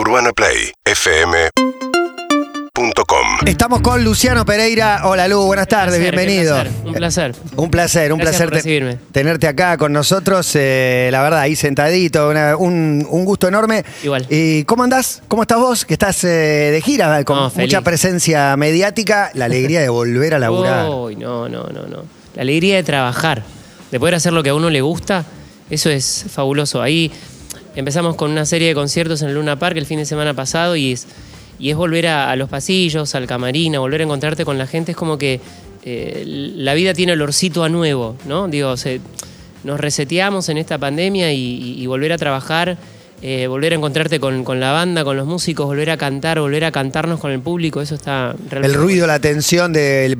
UrbanaPlayFM.com Estamos con Luciano Pereira. Hola Lu, buenas tardes, Placer, bienvenido. Un placer. Un placer, un Gracias placer por te- recibirme. tenerte acá con nosotros. eh, la verdad, ahí sentadito, una- un, un gusto enorme. Igual. ¿Y cómo andás? ¿Cómo estás vos? Que estás eh, de gira, con No, feliz. mucha presencia mediática, la alegría de volver a laburar. Uy, no, no, no, no. La alegría de trabajar, de poder hacer lo que a uno le gusta, eso es fabuloso. Ahí empezamos con una serie de conciertos en el Luna Park el fin de semana pasado y es, volver a, los pasillos, al camarín, a volver a encontrarte con la gente. Es como que eh, la vida tiene olorcito a nuevo, ¿no? Digo, nos reseteamos en esta pandemia y volver a trabajar. Eh, volver a encontrarte con, con la banda, con los músicos, volver a cantar, volver a cantarnos con el público, eso está realmente El ruido, la tensión de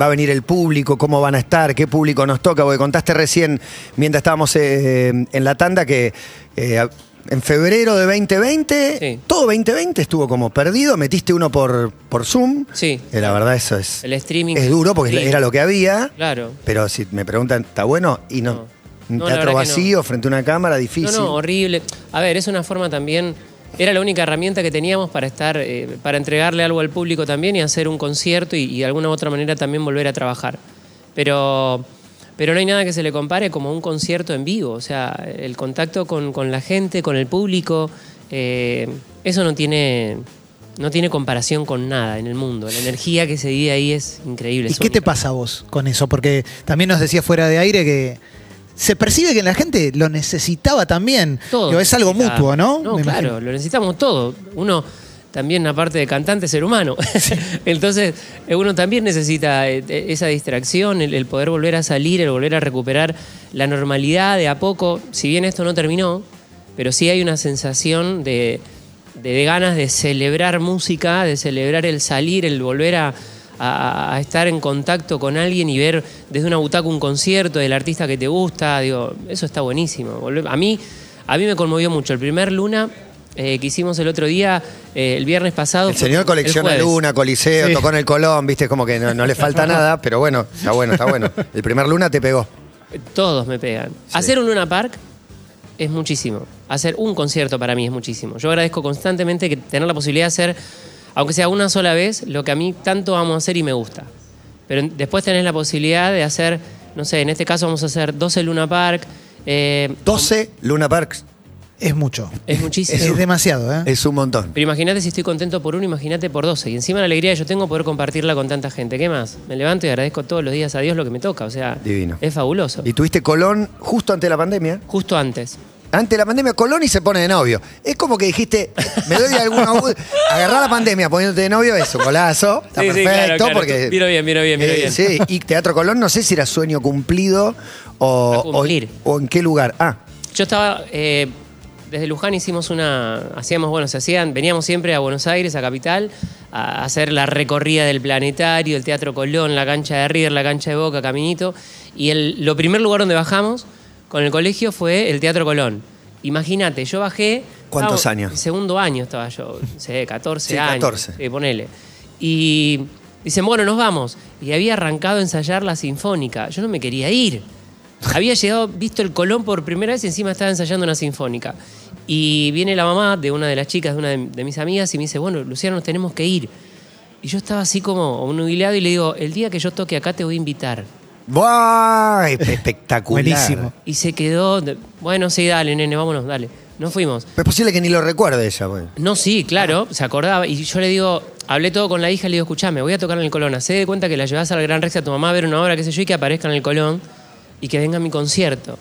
va a venir el público, cómo van a estar, qué público nos toca, porque contaste recién, mientras estábamos eh, en la tanda, que eh, en febrero de 2020, Sí. todo 2020 estuvo como perdido, metiste uno por, por Zoom. Sí. La verdad, eso es, El streaming. es duro porque Sí. era lo que había, Claro. pero si me preguntan, ¿está bueno? Y no. No. Un No, teatro vacío, frente a una cámara, difícil. No, no, horrible. A ver, es una forma también. Era la única herramienta que teníamos para estar, eh, para entregarle algo al público también y hacer un concierto y, y de alguna u otra manera también volver a trabajar. Pero, pero no hay nada que se le compare como un concierto en vivo. O sea, el contacto con, con la gente, con el público, eh, eso no tiene, no tiene comparación con nada en el mundo. La energía que se vive ahí es increíble. ¿Y es qué te pasa a vos con eso? Porque también nos decía fuera de aire que se percibe que la gente lo necesitaba también. Todo. Digo, es algo mutuo, ¿no? No, Me claro, imagino. lo necesitamos todo. Uno también, aparte de cantante, ser humano. Entonces, uno también necesita eh, eh, esa distracción, el, el poder volver a salir, el volver a recuperar la normalidad de a poco. Si bien esto no terminó, pero sí hay una sensación de, de- de ganas de celebrar música, de celebrar el salir, el volver a, a- a estar en contacto con alguien y ver desde una butaca un concierto del artista que te gusta. Digo, eso está buenísimo. A mí, a mí me conmovió mucho. El primer Luna eh, que hicimos el otro día, eh, el viernes pasado. El señor colecciona. Luna, Coliseo, Sí. tocó en el Colón, viste, como que no, no le falta nada, pero bueno, está bueno, está bueno. El primer Luna te pegó. Todos me pegan. Hacer un Luna Park es muchísimo. Hacer un concierto para mí es muchísimo. Yo agradezco constantemente que tener la posibilidad de hacer, aunque sea una sola vez, lo que a mí tanto amo hacer y me gusta. Pero después tenés la posibilidad de hacer, no sé, en este caso vamos a hacer 12 Luna Park. eh, 12 Luna Parks Es mucho. Es muchísimo. Es demasiado, ¿eh? es un montón. Pero imagínate si estoy contento por uno, imagínate por 12. Y encima la alegría que yo tengo poder compartirla con tanta gente. ¿Qué más? Me levanto y agradezco todos los días a Dios lo que me toca. O sea, Divino. es fabuloso. Y tuviste Colón justo antes de la pandemia. Justo antes. Ante la pandemia, Colón y se pone de novio. Es como que dijiste, me doy alguna. Agarrar la pandemia poniéndote de novio es un golazo. Está Sí, sí, perfecto. claro, claro. porque. Miro bien, miro bien, miro Eh, bien. Sí, y Teatro Colón, no sé si era sueño cumplido o, o en qué lugar. Ah, Yo estaba. eh, desde Luján hicimos una. Hacíamos, bueno, se hacían. Veníamos siempre a Buenos Aires, a Capital, a hacer la recorrida del planetario, el Teatro Colón, la cancha de River, la cancha de Boca, Caminito. Y el lo primer lugar donde bajamos con el colegio fue el Teatro Colón. Imagínate, yo bajé. ¿Cuántos estaba- años? Segundo año estaba yo, sé, 14 Sí, años. 14. Sí, ponele. Y dicen, bueno, nos vamos. Y había arrancado a ensayar la sinfónica. Yo no me quería ir. Había llegado, visto el Colón por primera vez y encima estaba ensayando una sinfónica. Y viene la mamá de una de las chicas, de una de, de mis amigas, y me dice, bueno, Luciano, nos tenemos que ir. Y yo estaba así como nubilado y le digo, el día que yo toque acá te voy a invitar. ¡Buah! Espectacular. Buenísimo. Y se quedó, de- bueno, sí, dale, nene, vámonos, dale. Nos fuimos. Es posible que ni lo recuerde ella, güey. No, sí, claro, se acordaba. Y yo le digo, hablé todo con la hija, le digo, escuchame, voy a tocar en el Colón. Hacé de cuenta que la llevas al Gran Rex a tu mamá a ver una obra, qué sé yo, y que aparezca en el Colón y que venga a mi concierto.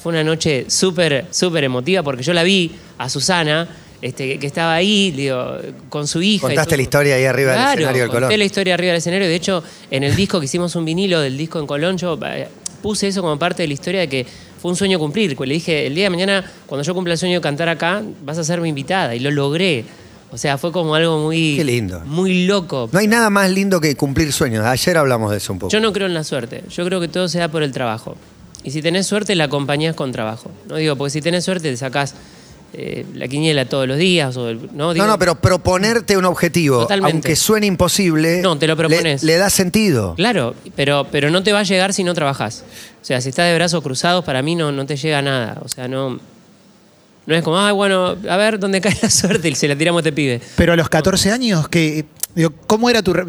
Fue una noche súper, súper emotiva porque yo la vi a Susana, este, que- estaba ahí, digo, con su hija. Contaste la historia ahí arriba del Claro, escenario del conté Colón. la historia arriba del escenario. De hecho, en el disco que hicimos un vinilo del disco en Colón, yo eh, puse eso como parte de la historia de que fue un sueño cumplir. Le dije, el día de mañana, cuando yo cumpla el sueño de cantar acá, vas a ser mi invitada. Y lo logré. O sea, fue como algo muy. Qué lindo. Muy loco. No hay nada más lindo que cumplir sueños. Ayer hablamos de eso un poco. Yo no creo en la suerte. Yo creo que todo se da por el trabajo. Y si tenés suerte, la acompañás con trabajo. No digo, porque si tenés suerte, te sacás eh, la quiniela todos los días. O el- no, digo- no, no, pero proponerte un objetivo, Totalmente. aunque suene imposible, No, te lo le- propones. Le, da sentido. Claro, pero, pero no te va a llegar si no trabajás. O sea, si estás de brazos cruzados, para mí no, no te llega nada. O sea, no. No es como, ah, bueno, a ver dónde cae la suerte y se la tiramos a este pibe. Pero a los 14 años, que, digo, ¿cómo era tu... re-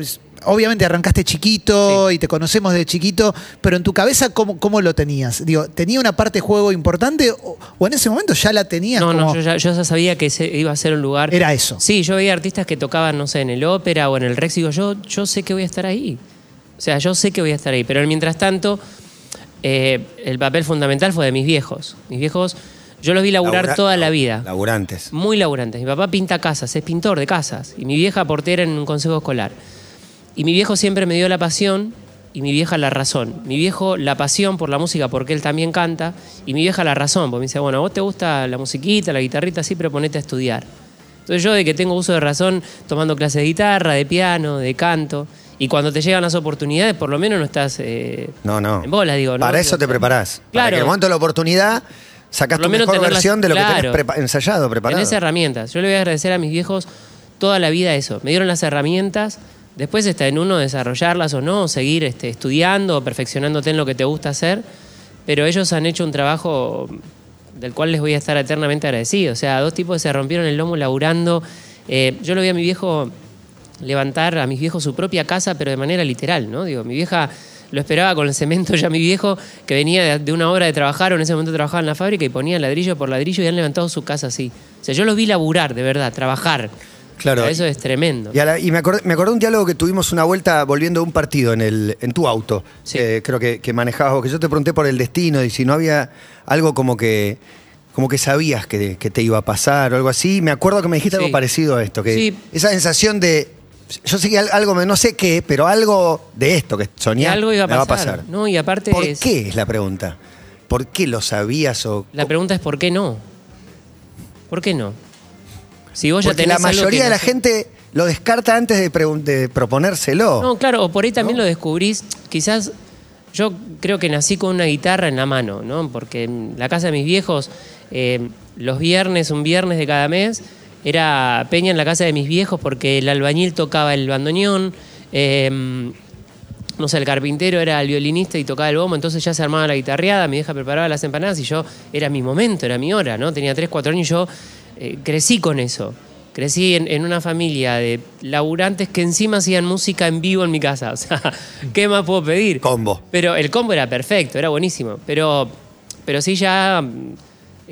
Obviamente arrancaste chiquito y te conocemos de chiquito, pero en tu cabeza, ¿cómo, cómo lo tenías? Digo, ¿tenía una parte de juego importante o, o en ese momento ya la tenías No, no, yo ya, yo ya sabía que ese iba a ser un lugar. Era eso. Sí, yo veía artistas que tocaban, no sé, en el ópera o en el Rex y digo, yo, yo sé que voy a estar ahí. O sea, yo sé que voy a estar ahí. Pero mientras tanto, eh, el papel fundamental fue de mis viejos. Mis viejos, yo los vi laburar Labura- toda la vida. Laburantes. Muy laburantes. Mi papá pinta casas, es pintor de casas. Y mi vieja portera en un consejo escolar. Y mi viejo siempre me dio la pasión y mi vieja la razón. Mi viejo la pasión por la música porque él también canta y mi vieja la razón, porque me dice, bueno, a vos te gusta la musiquita, la guitarrita, sí, pero ponete a estudiar. Entonces yo de que tengo uso de razón tomando clases de guitarra, de piano, de canto, y cuando te llegan las oportunidades, por lo menos no estás eh, No, no. en bolas, digo. ¿no? Para eso te preparás. Para Claro. que en el momento de la oportunidad lo tu mejor las- versión de lo que claro. tenés prepa- ensayado, preparado. Tenés herramientas. Yo le voy a agradecer a mis viejos toda la vida eso. Me dieron las herramientas. Después está en uno desarrollarlas o no, seguir este, estudiando o perfeccionándote en lo que te gusta hacer. Pero ellos han hecho un trabajo del cual les voy a estar eternamente agradecido. O sea, dos tipos se rompieron el lomo laburando. Eh, yo lo vi a mi viejo levantar a mis viejos su propia casa, pero de manera literal, ¿no? Digo, mi vieja lo esperaba con el cemento ya mi viejo, que venía de, de una hora de trabajar, o en ese momento trabajaba en la fábrica y ponía ladrillo por ladrillo y han levantado su casa así. O sea, yo los vi laburar, de verdad, trabajar. Claro. O sea, eso es tremendo. Y, a la- y me, acordé, me acordé un diálogo que tuvimos una vuelta volviendo de un partido en, el, en tu auto. Sí. Eh, creo que, que manejabas vos, que yo te pregunté por el destino y si no había algo como que como que sabías que, que te iba a pasar o algo así. Me acuerdo que me dijiste Sí. algo parecido a esto, que Sí. esa sensación de yo sé que al- algo, me- no sé qué, pero algo de esto que algo iba a me va pasar. a pasar. No, y aparte ¿Por es- qué es la pregunta? ¿Por qué lo sabías o La pregunta es ¿por qué no? ¿Por qué no? Si vos ya Porque tenés la mayoría de la gente lo descarta antes de, proponérselo. No, claro, o por ahí también lo descubrís. Quizás yo creo que nací con una guitarra en la mano, ¿no? Porque en la casa de mis viejos, eh, los viernes, un viernes de cada mes, era peña en la casa de mis viejos porque el albañil tocaba el bandoneón. eh, no sé, el carpintero era el violinista y tocaba el bombo, entonces ya se armaba la guitarreada, mi vieja preparaba las empanadas y yo, era mi momento, era mi hora, ¿no? Tenía 3, 4 años y yo eh, crecí con eso. Crecí en, en una familia de laburantes que encima hacían música en vivo en mi casa. O sea, ¿qué más puedo pedir? Combo. Pero el combo era perfecto, era buenísimo. Pero, pero sí ya mm,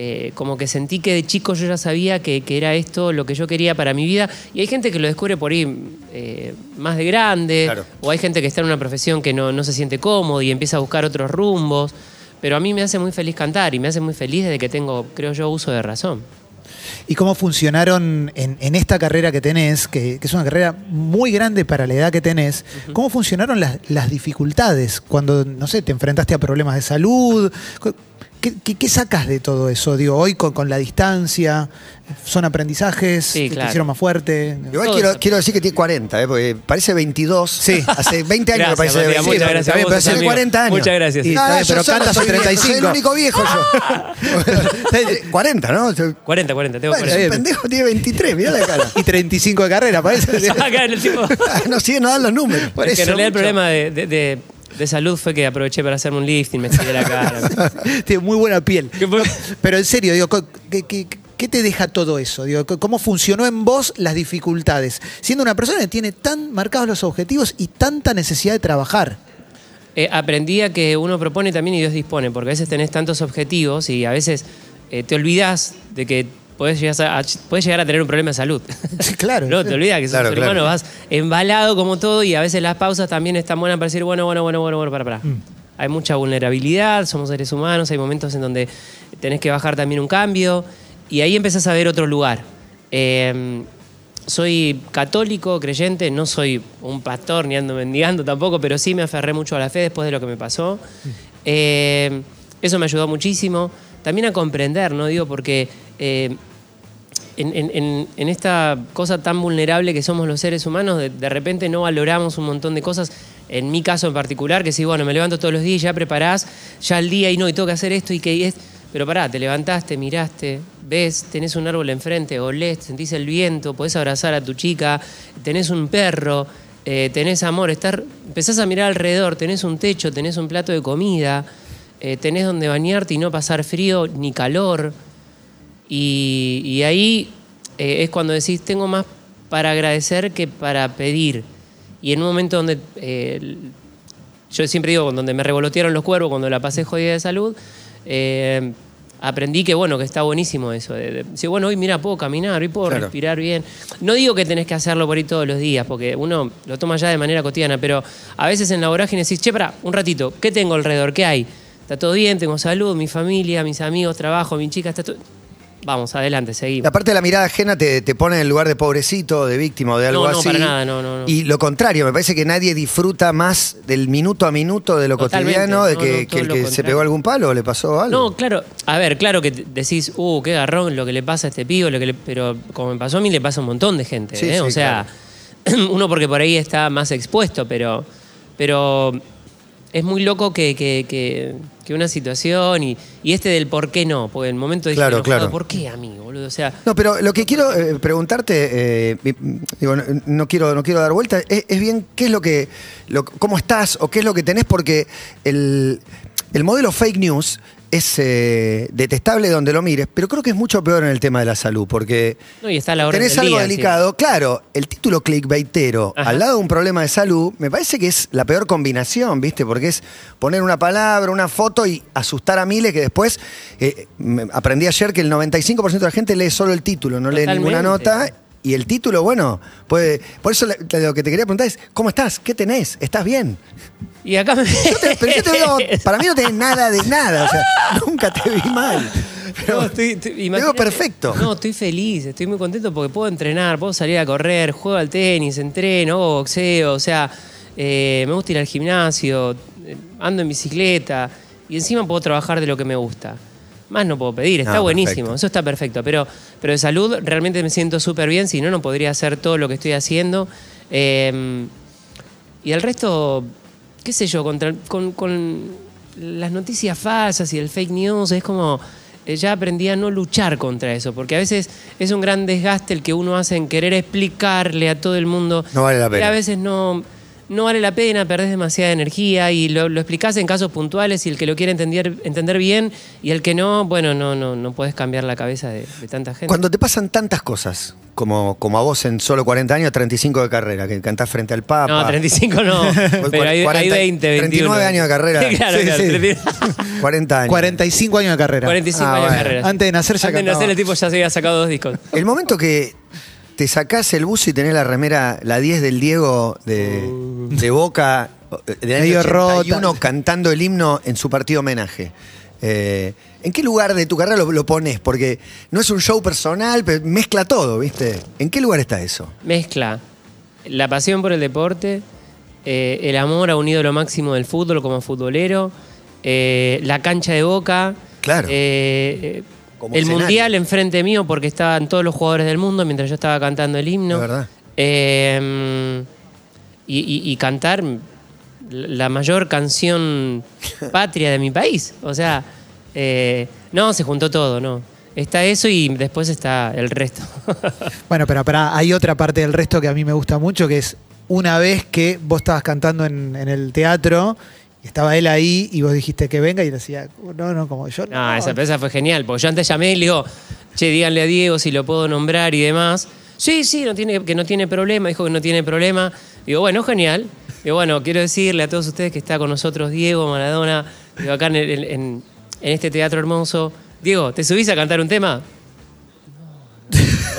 eh, como que sentí que de chico yo ya sabía que, que era esto lo que yo quería para mi vida. Y hay gente que lo descubre por ahí eh, más de grande. Claro. O hay gente que está en una profesión que no, no se siente cómodo y empieza a buscar otros rumbos. Pero a mí me hace muy feliz cantar y me hace muy feliz desde que tengo, creo yo, uso de razón. ¿Y cómo funcionaron en, en esta carrera que tenés, que, que es una carrera muy grande para la edad que tenés? ¿Cómo funcionaron las, las dificultades cuando, no sé, te enfrentaste a problemas de salud? ¿Qué, qué- qué sacas de todo eso? Digo, hoy con, con la distancia, ¿son aprendizajes? Sí, ¿Te- ¿Te claro. hicieron más fuerte? Igual quiero, quiero decir que tiene 40, ¿eh? porque parece 22. Sí. Hace 20 años Gracias, que parece Matías, 22. muchas Sí, gracias vos, pero hace amigo. 40 años. Muchas gracias. Y- Ah, pero cantas soy a viejo, Soy 35. el único viejo yo. 40, ¿no? Yo- 40, 40, tengo Bueno, 40. ese pendejo tiene 23, mirá la cara. Y 35 de carrera, parece. Acá en el tipo. no sigue, no dan los números. Por Es que en realidad el mucho. problema de, de- de- de salud fue que aproveché para hacerme un lifting, me estiré la cara. Tiene muy buena piel. Pero en serio, digo, ¿qué, qué- qué te deja todo eso? Digo, ¿Cómo funcionó en vos las dificultades? Siendo una persona que tiene tan marcados los objetivos y tanta necesidad de trabajar. Eh, aprendí a que uno propone también y Dios dispone, porque a veces tenés tantos objetivos y a veces eh, te olvidas de que podés llegar a, podés llegar a tener un problema de salud. Sí, claro. No, te olvidas que sos Claro, un ser claro. humano, vas embalado como todo y a veces las pausas también están buenas para decir, bueno, bueno, bueno, bueno, bueno, para, para. Mm. Hay mucha vulnerabilidad, somos seres humanos, hay momentos en donde tenés que bajar también un cambio y ahí empezás a ver otro lugar. Eh, soy católico, creyente, no soy un pastor ni ando mendigando tampoco, pero sí me aferré mucho a la fe después de lo que me pasó. Eh, eso me ayudó muchísimo. También a comprender, ¿no? Digo, porque eh, en, en- en- esta cosa tan vulnerable que somos los seres humanos, de, repente no valoramos un montón de cosas. En mi caso en particular, que sí, bueno, me levanto todos los días ya preparás, ya el día y no, y tengo que hacer esto y que es. Pero pará, te levantaste, miraste, ves, tenés un árbol enfrente, olés, sentís el viento, podés abrazar a tu chica, tenés un perro, eh, tenés amor, estar, empezás a mirar alrededor, tenés un techo, tenés un plato de comida, eh, tenés donde bañarte y no pasar frío ni calor. Y, y ahí eh, es cuando decís, tengo más para agradecer que para pedir. Y en un momento donde, eh, yo siempre digo, donde me revolotearon los cuervos, cuando la pasé jodida de salud, eh, aprendí que bueno, que está buenísimo eso. De, bueno, hoy mira, puedo caminar, hoy puedo Claro. respirar bien. No digo que tenés que hacerlo por ahí todos los días, porque uno lo toma ya de manera cotidiana, pero a veces en la vorágine decís, che, pará, un ratito, ¿qué tengo alrededor? ¿Qué hay? Está todo bien, tengo salud, mi familia, mis amigos, trabajo, mi chica, está todo... Vamos, adelante, seguimos. aparte la mirada ajena te, te pone en el lugar de pobrecito, de víctima o de algo No, no, así. para nada, no, no, no. Y lo contrario, me parece que nadie disfruta más del minuto a minuto de lo Totalmente, cotidiano, de no, que, el que se pegó algún palo o le pasó algo. No, claro, a ver, claro que decís, uh, qué garrón lo que le pasa a este pibe, lo que le- pero como me pasó a mí, le pasa a un montón de gente. Sí, ¿eh? sí, o sea, uno porque por ahí está más expuesto, pero, pero es muy loco que, que- que- que una situación y, y este del por qué no, porque en el momento dije, Claro, claro. ¿por qué a mí, boludo? O sea, No, pero lo que quiero eh, preguntarte, eh, digo, no, no quiero, no quiero dar vuelta, es, es bien qué es lo que, lo- cómo estás o qué es lo que tenés, porque el, el modelo fake news es eh, detestable donde lo mires, pero creo que es mucho peor en el tema de la salud, porque no, y está a la orden tenés algo día, sí. delicado. Claro, el título clickbaitero Ajá. al lado de un problema de salud, me parece que es la peor combinación, ¿viste? Porque es poner una palabra, una foto y asustar a miles que después, eh, aprendí ayer que el 95% de la gente lee solo el título, no lee ninguna nota. Y el título, bueno, puede. Por eso lo que te quería preguntar es: ¿cómo estás? ¿Qué tenés? ¿Estás bien? Y acá me... Yo te- pero yo te veo, para mí no tenés nada de nada, o sea, nunca te vi mal. Pero No, estoy, estoy- te veo perfecto. No, estoy feliz, estoy muy contento porque puedo entrenar, puedo salir a correr, juego al tenis, entreno, hago boxeo, o sea, eh, me gusta ir al gimnasio, eh, ando en bicicleta y encima puedo trabajar de lo que me gusta. Más no puedo pedir, está No, buenísimo, perfecto. eso está perfecto, pero, pero de salud realmente me siento súper bien, si no, no podría hacer todo lo que estoy haciendo. Eh, y el resto, qué sé yo, contra- con, con las noticias falsas y el fake news, es como, eh, ya aprendí a no luchar contra eso, porque a veces es un gran desgaste el que uno hace en querer explicarle a todo el mundo. No vale la pena. Y a veces no, no vale la pena, perdés demasiada energía y lo, lo explicás en casos puntuales y el que lo quiere entender, entender bien y el que no, bueno, no, no, no puedes cambiar la cabeza de, de tanta gente. Cuando te pasan tantas cosas, como, como a vos en solo 40 años, 35 de carrera, que cantás frente al Papa. no, 35 no, pero hay, hay 40, 20, 21. 39 años de carrera. claro, Sí, claro, sí. 39. 40 años. 45 años de carrera. 45 Ah, años bueno. de carrera. Antes de nacer ya Antes de nacer el tipo ya se había sacado dos discos. El momento que te sacás el buzo y tenés la remera, la 10 del Diego de, de Boca, de año Medio 81, rota. cantando el himno en su partido homenaje. Eh, ¿En qué lugar de tu carrera lo, lo pones? Porque no es un show personal, pero mezcla todo, ¿viste? ¿En qué lugar está eso? Mezcla la pasión por el deporte, eh, el amor a un ídolo máximo del fútbol como futbolero, eh, la cancha de boca, Claro. Como el escenario. mundial enfrente mío porque estaban todos los jugadores del mundo mientras yo estaba cantando el himno. Verdad. Eh, y, y- y cantar la mayor canción patria de mi país. O sea, eh, no, se juntó todo, no. Está eso y después está el resto. Bueno, pero pará, hay otra parte del resto que a mí me gusta mucho, que es una vez que vos estabas cantando en, en el teatro, y estaba él ahí y vos dijiste que venga y decía, no, no, como yo. No, esa esa fue genial, porque yo antes llamé y le digo, che, díganle a Diego si lo puedo nombrar y demás. Sí, sí, no tiene, que no tiene problema, dijo que no tiene problema. Digo, bueno, genial. Digo, bueno, quiero decirle a todos ustedes que está con nosotros Diego Maradona, digo, acá en, el- en- en este teatro hermoso. Diego, ¿te subís a cantar un tema?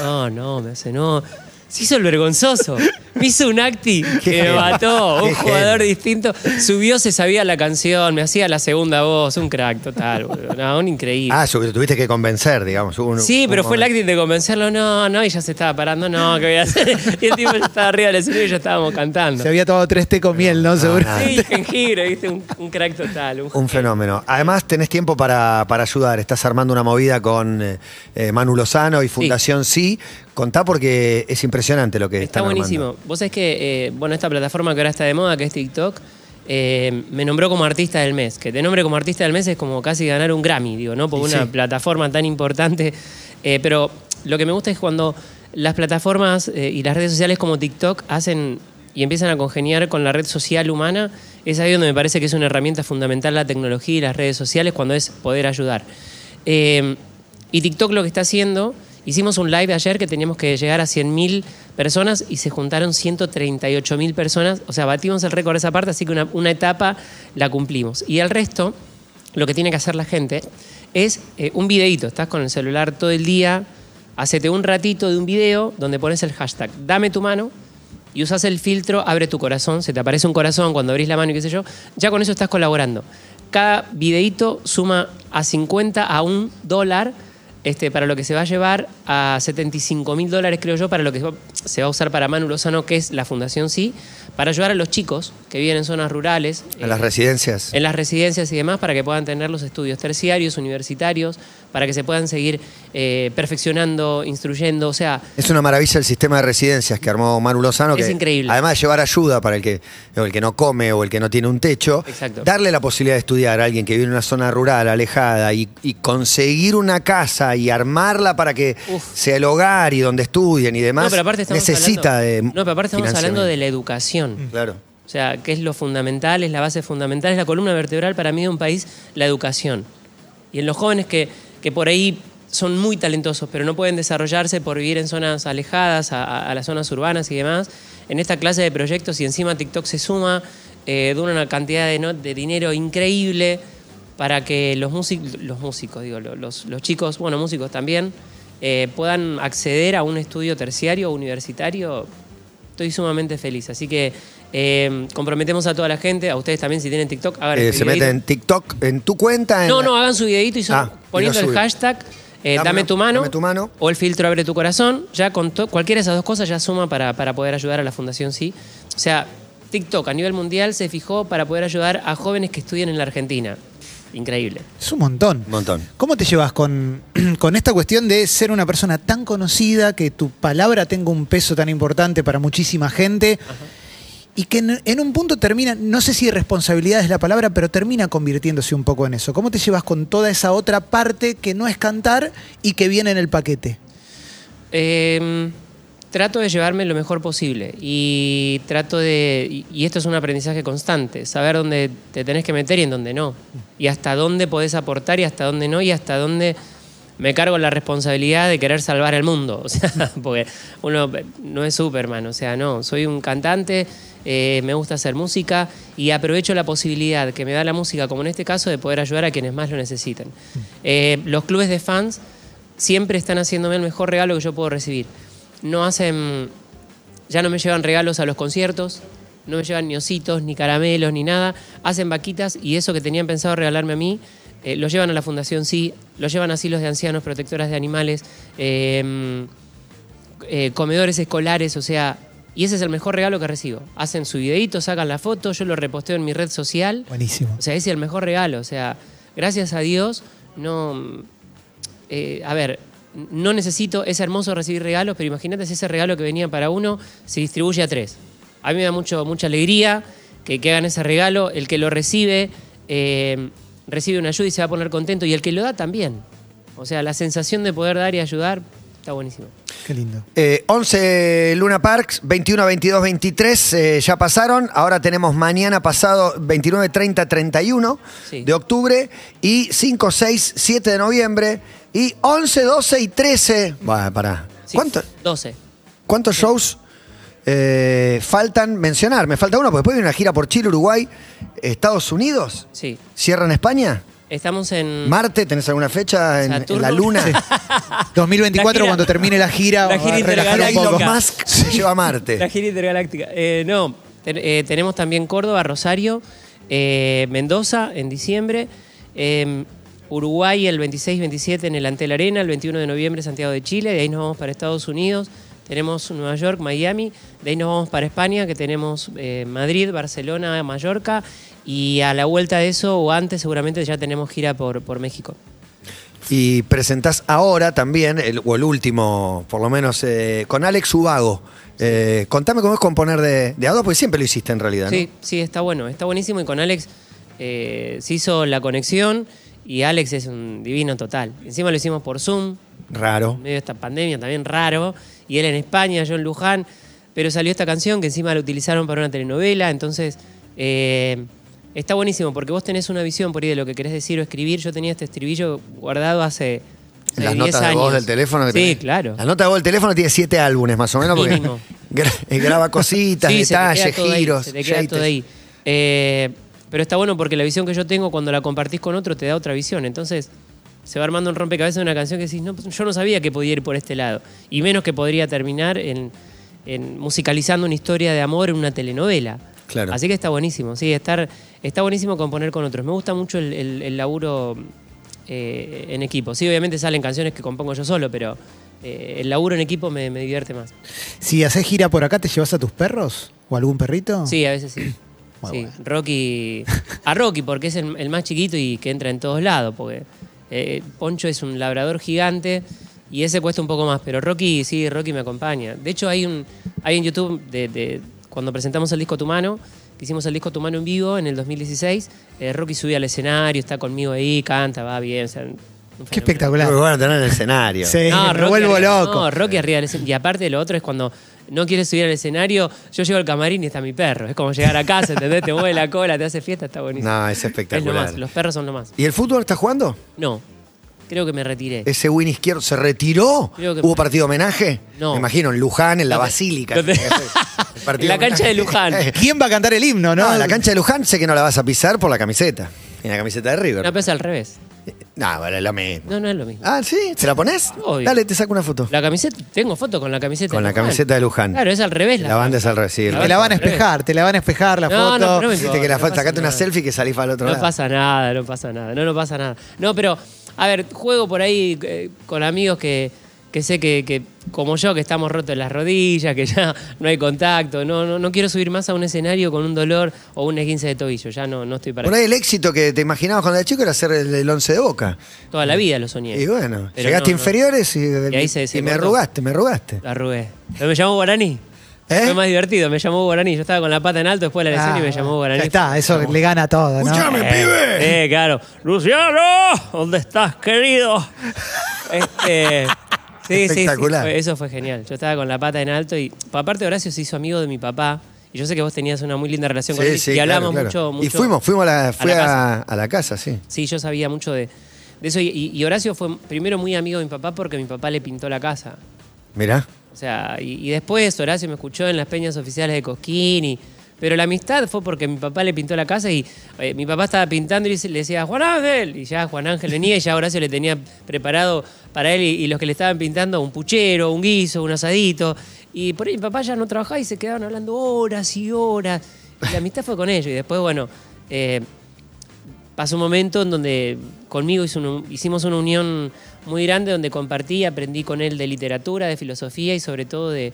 No, no, me hace, no. Se hizo el vergonzoso. Me hizo un acti Qué que me mató. Un Qué jugador distinto. Subió, se sabía la canción, me hacía la segunda voz. Un crack total, boludo. No, un increíble. Ah, tuviste que convencer, digamos. un- Sí, un pero fue el acting de convencerlo, no, no, y ya se estaba parando, no, ¿qué voy a hacer? Y el tipo ya estaba arriba del escenario y ya estábamos cantando. Se había tomado tres té con miel, ¿no? Seguro. nada. Sí, jengibre, viste, un, un crack total. Un, Un fenómeno. Además, tenés tiempo para, para ayudar. Estás armando una movida con eh, eh, Manu Lozano y Fundación Sí. Contá porque es impresionante lo que Está están buenísimo. armando. Vos sabés que, eh, bueno, esta plataforma que ahora está de moda, que es TikTok, eh, me nombró como artista del mes. Que te nombre como artista del mes es como casi ganar un Grammy, digo, ¿no? Por una sí. plataforma tan importante. Eh, pero lo que me gusta es cuando las plataformas y las redes sociales como TikTok hacen y empiezan a congeniar con la red social humana, es ahí donde me parece que es una herramienta fundamental la tecnología y las redes sociales cuando es poder ayudar. Y TikTok lo que está haciendo, hicimos un live ayer que teníamos que llegar a 100.000 personas y se juntaron 138.000 personas. O sea, batimos el récord de esa parte, así que una, etapa la cumplimos. Y el resto, lo que tiene que hacer la gente es eh, un videíto. Estás con el celular todo el día, hacete un ratito de un video donde pones el hashtag dame tu mano y usas el filtro abre tu corazón, se te aparece un corazón cuando abrís la mano y qué sé yo, ya con eso estás colaborando. Cada videíto suma a 50 a un dólar este, para lo que se va a llevar a 75 mil dólares, creo yo, para lo que se va a usar para Manu Lozano, que es la Fundación Sí, para ayudar a los chicos que viven en zonas rurales. En las eh, residencias. en las residencias y demás para que puedan tener los estudios terciarios, universitarios, para que se puedan seguir eh, perfeccionando, instruyendo. O sea, Es una maravilla el sistema de residencias que armó Manu Lozano. Es increíble. Además de llevar ayuda para el que, o el que no come o el que no tiene un techo, Exacto. darle la posibilidad de estudiar a alguien que vive en una zona rural, alejada, y, y conseguir una casa y armarla para que Uf. sea el hogar y donde estudien y demás, no, pero aparte estamos necesita hablando, de. No, pero aparte estamos hablando de la educación. Claro. O sea, que es lo fundamental, es la base fundamental, es la columna vertebral para mí de un país, la educación. Y en los jóvenes que, que por ahí son muy talentosos, pero no pueden desarrollarse por vivir en zonas alejadas, a, a- a las zonas urbanas y demás, en esta clase de proyectos y encima TikTok se suma, eh, dura una cantidad de, no- de dinero increíble para que los, músicos, los músicos, digo, lo- los, los chicos, bueno, músicos también, eh, puedan acceder a un estudio terciario o universitario estoy sumamente feliz. Así que eh, comprometemos a toda la gente, a ustedes también si tienen TikTok, hagan Eh, se videíto. mete en TikTok, en tu cuenta. en No, no, hagan su videito y son- Ah, poniendo el hashtag eh, Dame tu mano, dame tu mano. o el filtro abre tu corazón. Ya con cualquiera de esas dos cosas ya suma para, para poder ayudar a la Fundación Sí. O sea, TikTok a nivel mundial se fijó para poder ayudar a jóvenes que estudian en la Argentina. Increíble. Es un montón. Un montón. ¿Cómo te llevas con, con esta cuestión de ser una persona tan conocida, que tu palabra tenga un peso tan importante para muchísima gente? Y que en, en un punto termina, no sé si responsabilidad es la palabra, pero termina convirtiéndose un poco en eso. ¿Cómo te llevas con toda esa otra parte que no es cantar y que viene en el paquete? Eh, trato de llevarme lo mejor posible y trato de, y, esto es un aprendizaje constante, saber dónde te tenés que meter y en dónde no, y hasta dónde podés aportar y hasta dónde no, y hasta dónde me cargo la responsabilidad de querer salvar el mundo, o sea, porque uno no es Superman, o sea, no, soy un cantante, eh, me gusta hacer música y aprovecho la posibilidad que me da la música, como en este caso, de poder ayudar a quienes más lo necesiten. Eh, los clubes de fans siempre están haciéndome el mejor regalo que yo puedo recibir. No hacen, ya no me llevan regalos a los conciertos, no me llevan ni ositos, ni caramelos, ni nada. Hacen vaquitas y eso que tenían pensado regalarme a mí, eh, lo llevan a la Fundación Sí, lo llevan a asilos de ancianos, protectoras de animales, eh, eh, comedores escolares, o sea, y ese es el mejor regalo que recibo. Hacen su videito, sacan la foto, yo lo reposteo en mi red social. Buenísimo. O sea, ese es el mejor regalo. O sea, gracias a Dios, no. eh, a ver, no necesito, es hermoso recibir regalos, pero imagínate si ese regalo que venía para uno se distribuye a tres. A mí me da mucho, mucha alegría que, que hagan ese regalo. El que lo recibe, eh, recibe una ayuda y se va a poner contento. Y el que lo da también. O sea, la sensación de poder dar y ayudar está buenísimo. Qué lindo. Eh, 11 Luna Parks, 21, 22, 23 eh, ya pasaron. Ahora tenemos mañana pasado 29, 30, 31 Sí. de octubre y 5, 6, 7 de noviembre y 11, 12 y 13. Bueno, pará. Sí, ¿Cuánto- 12. ¿Cuántos shows eh, faltan mencionar? Me falta uno, porque después viene una gira por Chile, Uruguay, Estados Unidos. Sí. ¿Cierra en España? Estamos en. ¿Marte? ¿Tenés alguna fecha en, la luna? 2024, La gira- cuando termine la gira, la gira intergaláctica. Musk se lleva a Marte. La gira intergaláctica. Eh, no, ten- eh, tenemos también Córdoba, Rosario, eh, Mendoza en diciembre, eh, Uruguay el 26-27 en el Antel Arena, el 21 de noviembre Santiago de Chile, de ahí nos vamos para Estados Unidos, tenemos Nueva York, Miami, de ahí nos vamos para España, que tenemos eh, Madrid, Barcelona, Mallorca, y a la vuelta de eso, o antes seguramente ya tenemos gira por, por México. Y presentás ahora también, el- o el último, por lo menos, eh, con Alex Ubago. Eh, contame cómo es componer de, de a dos, porque siempre lo hiciste en realidad, ¿no? Sí, sí, está bueno, está buenísimo y con Alex eh, se hizo la conexión y Alex es un divino total. Encima lo hicimos por Zoom, Raro. en medio de esta pandemia también raro, y él en España, yo en Luján, pero salió esta canción que encima la utilizaron para una telenovela, entonces está buenísimo porque vos tenés una visión por ahí de lo que querés decir o escribir. Yo tenía este estribillo guardado hace Hace las 10 notas de voz años. del teléfono. que Sí, tenés. claro. La nota de voz del teléfono tiene siete álbumes más o menos porque gra- eh, graba cositas, Sí, se detalles, ahí, giros. se te queda todo ahí. Eh, pero está bueno porque la visión que yo tengo cuando la compartís con otro te da otra visión. Entonces se va armando un rompecabezas de una canción que decís, no, pues, yo no sabía que podía ir por este lado. Y menos que podría terminar en, en musicalizando una historia de amor en una telenovela. Claro. Así que está buenísimo, sí, estar, está buenísimo componer con otros. Me gusta mucho el, el- el laburo eh, en equipo. Sí, obviamente salen canciones que compongo yo solo, pero eh, el laburo en equipo me, me divierte más. Si haces gira por acá, ¿te llevas a tus perros? ¿O algún perrito? Sí, a veces sí. Muy Sí, bueno. Rocky. A Rocky, porque es el, el más chiquito y que entra en todos lados. Porque eh, Poncho es un labrador gigante y ese cuesta un poco más. Pero Rocky, sí, Rocky me acompaña. De hecho, hay un hay en YouTube de, de- cuando presentamos el disco Tu Mano, que hicimos el disco Tu Mano en vivo en el 2016. eh, Rocky subía al escenario, está conmigo ahí, canta, va bien. o sea, un Qué espectacular. Muy bueno tener en el escenario. Sí, me Rocky vuelvo arriba- loco. No, Rocky arriba del escenario. Y aparte lo otro es cuando no quieres subir al escenario, yo llego al camarín y está mi perro. Es como llegar a casa, ¿entendés? Te mueve la cola, te hace fiesta, está buenísimo. No, es es lo espectacular. más, los perros son lo más. ¿Y el fútbol está jugando? No, creo que me retiré. ¿Ese win izquierdo se retiró? Creo que- ¿Hubo partido homenaje? No. Me imagino en Luján, en la No Basílica. no te- El partido En la cancha de. Luján. ¿Quién va a cantar el himno, no? No, la cancha de Luján sé que no la vas a pisar por la camiseta. En la camiseta de River. No, pero es al revés. No, bueno, es lo mismo. No, no es lo mismo. Ah, ¿sí? ¿Se la pones? Obvio. Dale, te saco una foto. La camiseta, tengo foto con la camiseta Con de la Luján. camiseta de Luján. Claro, es al revés. La banda es al revés, sí, La Te la van a espejar, te la van a espejar la No, foto. no, pero no me Viste que la no falta, pasa sacate una nada. selfie que salís para el otro No lado. pasa nada, no pasa nada, no, no pasa nada. No, pero, a ver, juego por ahí eh, con amigos que, que sé que, que, como yo, que estamos rotos en las rodillas, que ya no hay contacto. No, no, no quiero subir más a un escenario con un dolor o un esguince de tobillo. Ya no, no estoy para Por ahí el éxito que te imaginabas cuando era chico era ser el, el once de boca. Toda la vida lo soñé. Y bueno, Pero llegaste no, inferiores y, Y ahí se- se y me arrugaste, me arrugaste. La arrugué. Pero me llamó Guaraní. ¿Eh? Fue más divertido, me llamó Guaraní. Yo estaba con la pata en alto después de la lesión y me Ah, llamó Guaraní. Ya está, eso le gana todo, ¿no? Escuchame, Eh, pibe. eh, claro. Luciano, ¿dónde estás, querido? Este, sí, sí, sí, Espectacular. fue- eso fue genial. Yo estaba con la pata en alto y aparte Horacio se hizo amigo de mi papá. Y yo sé que vos tenías una muy linda relación con él Sí, sí, y claro, hablamos claro. mucho, mucho. Y fuimos, fuimos a la, a, la casa, sí. Sí, yo sabía mucho de, de eso. Y, y Horacio fue primero muy amigo de mi papá porque mi papá le pintó la casa. Mirá. O sea, y, y después Horacio me escuchó en las peñas oficiales de Cosquín. y- pero la amistad fue porque mi papá le pintó la casa y eh, mi papá estaba pintando y le decía, Juan Ángel. Y ya Juan Ángel venía y ya Horacio le tenía preparado para él y, los que le estaban pintando un puchero, un guiso, un asadito. Y por ahí mi papá ya no trabajaba y se quedaban hablando horas y horas. Y la amistad fue con ellos. Y después, bueno, eh, pasó un momento en donde conmigo hicimos una unión muy grande donde compartí, aprendí con él de literatura, de filosofía y sobre todo de,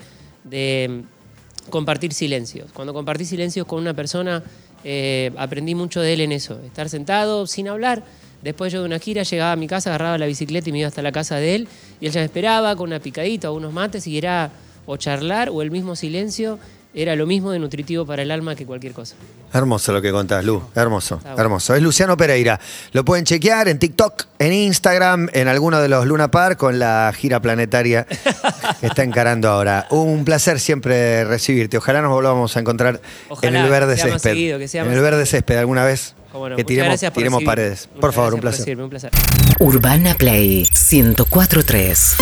compartir silencios. Cuando compartí silencios con una persona, eh, aprendí mucho de él en eso, estar sentado sin hablar. Después yo de una gira llegaba a mi casa, agarraba la bicicleta y me iba hasta la casa de él y él ya me esperaba con una picadita o unos mates y era o charlar o el mismo silencio, era lo mismo de nutritivo para el alma que cualquier cosa. Hermoso lo que contás, Lu. Hermoso, bueno. hermoso. Es Luciano Pereira. Lo pueden chequear en TikTok, en Instagram, en alguno de los Luna Park con la gira planetaria que está encarando ahora. Un placer siempre recibirte. Ojalá nos volvamos a encontrar Ojalá, en el verde que sea más césped. seguido, que sea en el verde seguido. césped alguna vez. No. Que tiremos, por tiremos paredes. muchas Por favor, un placer. por recibirme, un placer. Urbana Play 1043.